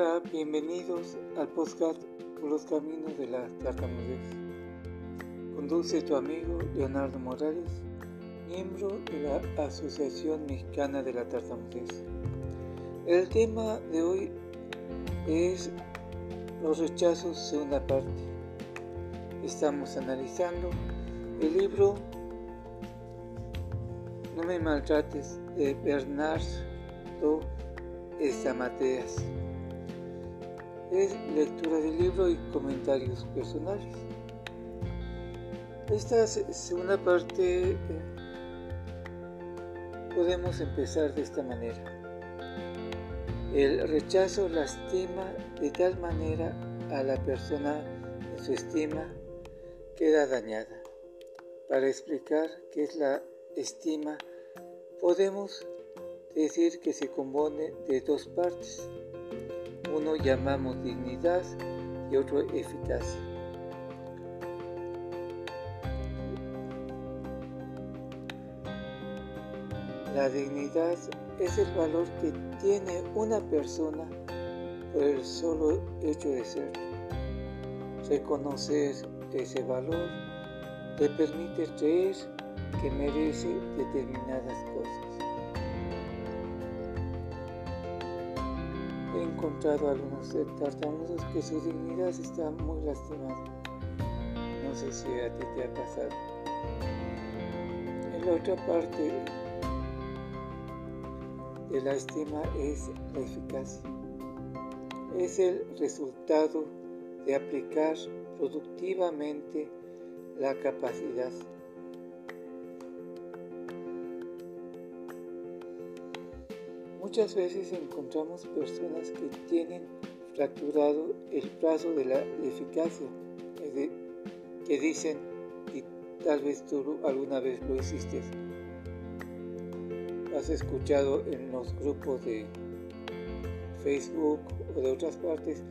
Hola, bienvenidos al podcast por los caminos de la tartamudez. Conduce tu amigo Leonardo Morales, miembro de la Asociación Mexicana de la Tartamudez. El tema de hoy es los rechazos segunda parte. Estamos analizando el libro No me maltrates de Bernardo Estamateas es lectura del libro y comentarios personales. Esta segunda parte eh, podemos empezar de esta manera. El rechazo lastima de tal manera a la persona en su estima queda dañada. Para explicar qué es la estima, podemos decir que se compone de dos partes uno llamamos dignidad y otro eficacia. La dignidad es el valor que tiene una persona por el solo hecho de ser. Reconocer ese valor le permite creer que merece determinadas cosas. He encontrado algunos tartamudos que su dignidad está muy lastimada. No sé si a ti te ha pasado. La otra parte de la estima es la eficacia. Es el resultado de aplicar productivamente la capacidad Muchas veces encontramos personas que tienen fracturado el plazo de la eficacia, que dicen, y tal vez tú alguna vez lo hiciste, has escuchado en los grupos de Facebook o de otras partes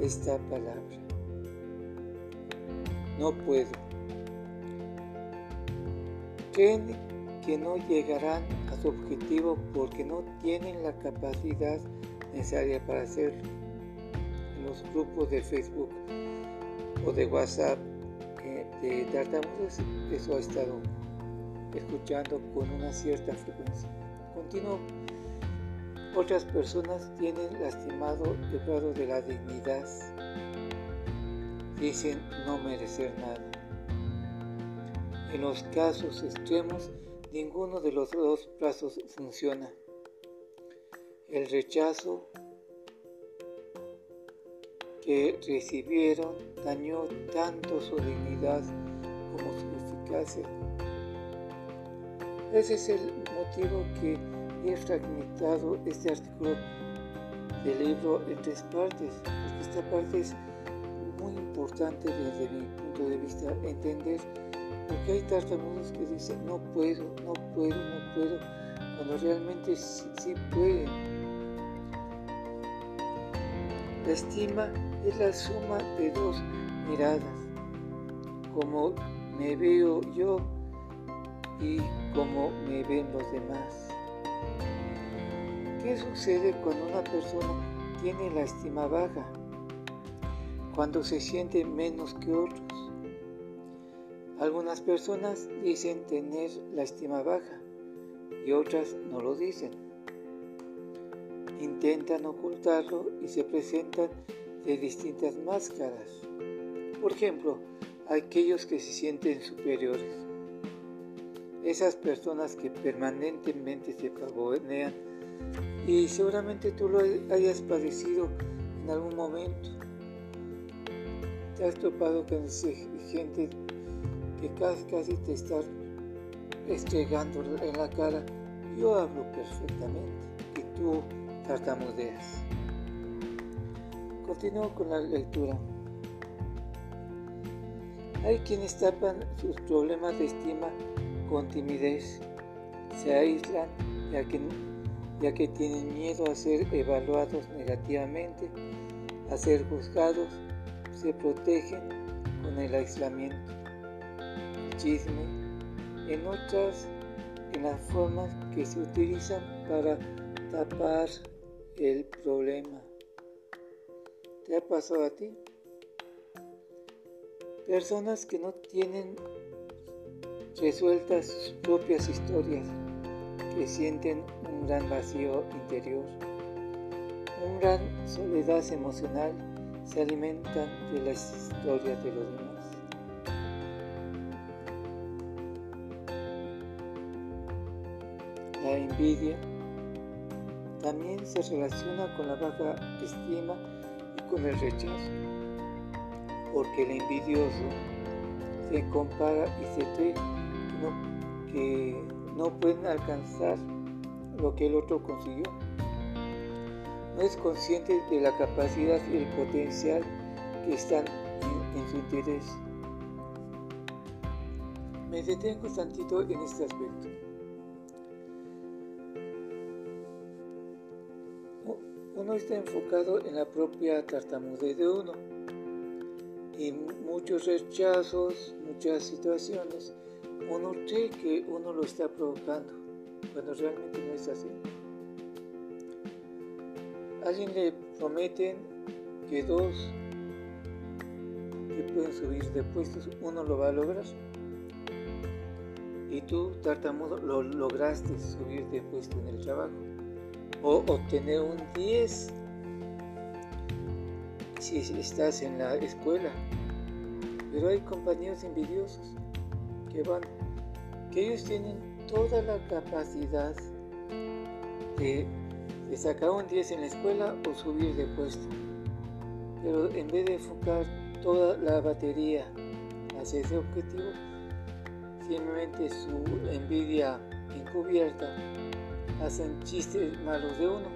esta palabra. No puedo. Creen que no llegarán su objetivo porque no tienen la capacidad necesaria para hacerlo. En los grupos de Facebook o de WhatsApp eh, de tartamudos eso ha estado escuchando con una cierta frecuencia. Continuo. Otras personas tienen lastimado el grado de la dignidad. Dicen no merecer nada. En los casos extremos, Ninguno de los dos plazos funciona. El rechazo que recibieron dañó tanto su dignidad como su eficacia. Ese es el motivo que he fragmentado este artículo del libro en tres partes, porque esta parte es muy importante desde mi punto de vista, entender porque hay tartamudos que dicen no puedo, no puedo, no puedo, cuando realmente sí, pueden. La estima es la suma de dos miradas, como me veo yo y como me ven los demás. ¿Qué sucede cuando una persona tiene la estima baja? Cuando se siente menos que otros algunas personas dicen tener la estima baja y otras no lo dicen. Intentan ocultarlo y se presentan de distintas máscaras. Por ejemplo, aquellos que se sienten superiores. Esas personas que permanentemente se pavonean y seguramente tú lo hayas padecido en algún momento. Te has topado con gente que casi, casi te está estregando en la cara, yo hablo perfectamente y tú tartamudeas. Continúo con la lectura. Hay quienes tapan sus problemas de estima con timidez, se aíslan ya que, ya que tienen miedo a ser evaluados negativamente, a ser juzgados, se protegen con el aislamiento chisme, en otras en las formas que se utilizan para tapar el problema. ¿Te ha pasado a ti? Personas que no tienen resueltas sus propias historias, que sienten un gran vacío interior, una gran soledad emocional, se alimentan de las historias de los demás. La envidia también se relaciona con la baja estima y con el rechazo, porque el envidioso se compara y se cree que no pueden alcanzar lo que el otro consiguió. No es consciente de la capacidad y el potencial que están en, en su interés. Me detengo tantito en este aspecto. Uno está enfocado en la propia tartamudez de uno y muchos rechazos, muchas situaciones, uno cree que uno lo está provocando, cuando realmente no es así. Alguien le prometen que dos que pueden subir de puestos, uno lo va a lograr. Y tú, tartamudo, lo lograste subir de puesto en el trabajo. O obtener un 10 si estás en la escuela. Pero hay compañeros envidiosos que van, que ellos tienen toda la capacidad de, sacar un 10 en la escuela o subir de puesto. Pero en vez de enfocar toda la batería hacia ese objetivo, simplemente su envidia encubierta hacen chistes malos de uno,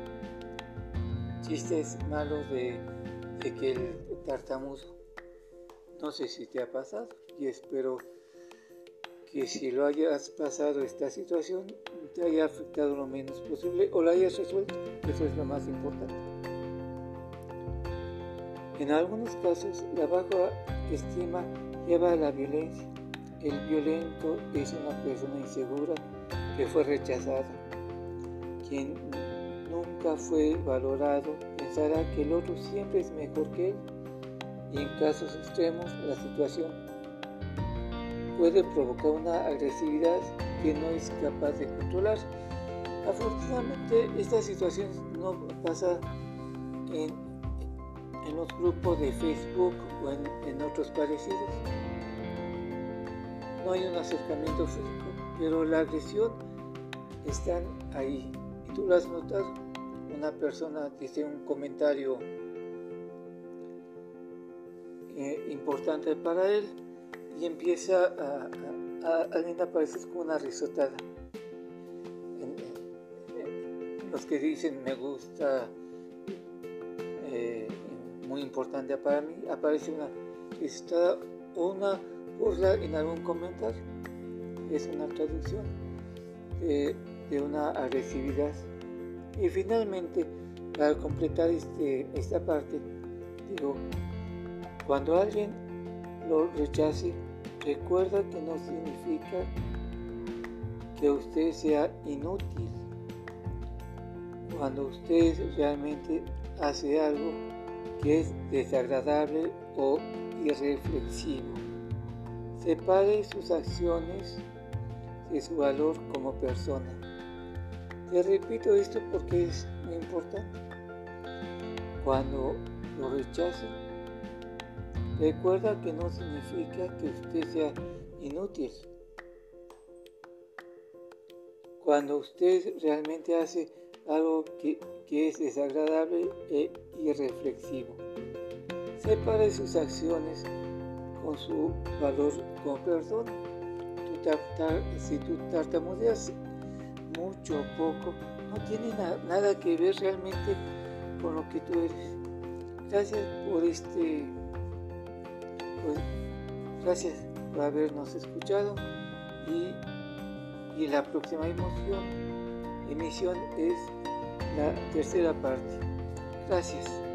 chistes malos de, de que el tartamudo. No sé si te ha pasado y espero que si lo hayas pasado esta situación te haya afectado lo menos posible o la hayas resuelto. Eso es lo más importante. En algunos casos, la baja estima lleva a la violencia. El violento es una persona insegura que fue rechazada. Quien nunca fue valorado pensará que el otro siempre es mejor que él y en casos extremos la situación puede provocar una agresividad que no es capaz de controlar. Afortunadamente esta situación no pasa en, los grupos de Facebook o en, en otros parecidos. No hay un acercamiento físico, pero la agresión está ahí. Tú lo has notado. Una persona dice un comentario eh, importante para él y empieza a, a, alguien aparece como una risotada. los que dicen me gusta, eh, muy importante para mí, aparece una risotada una burla en algún comentario. Es una traducción de, de una agresividad. Y finalmente, para completar este, esta parte, digo, cuando alguien lo rechace, recuerda que no significa que usted sea inútil. Cuando usted realmente hace algo que es desagradable o irreflexivo, separe sus acciones de su valor como persona. Te repito esto porque es muy importante. Cuando lo rechacen, Recuerda que no significa que usted sea inútil. Cuando usted realmente hace algo que, es desagradable e irreflexivo, separe sus acciones con su valor como persona. si tú tartamudeas mucho o poco, no tiene nada que ver realmente con lo que tú eres. Gracias por este pues gracias por habernos escuchado y, y la próxima emoción, emisión es la tercera parte. Gracias.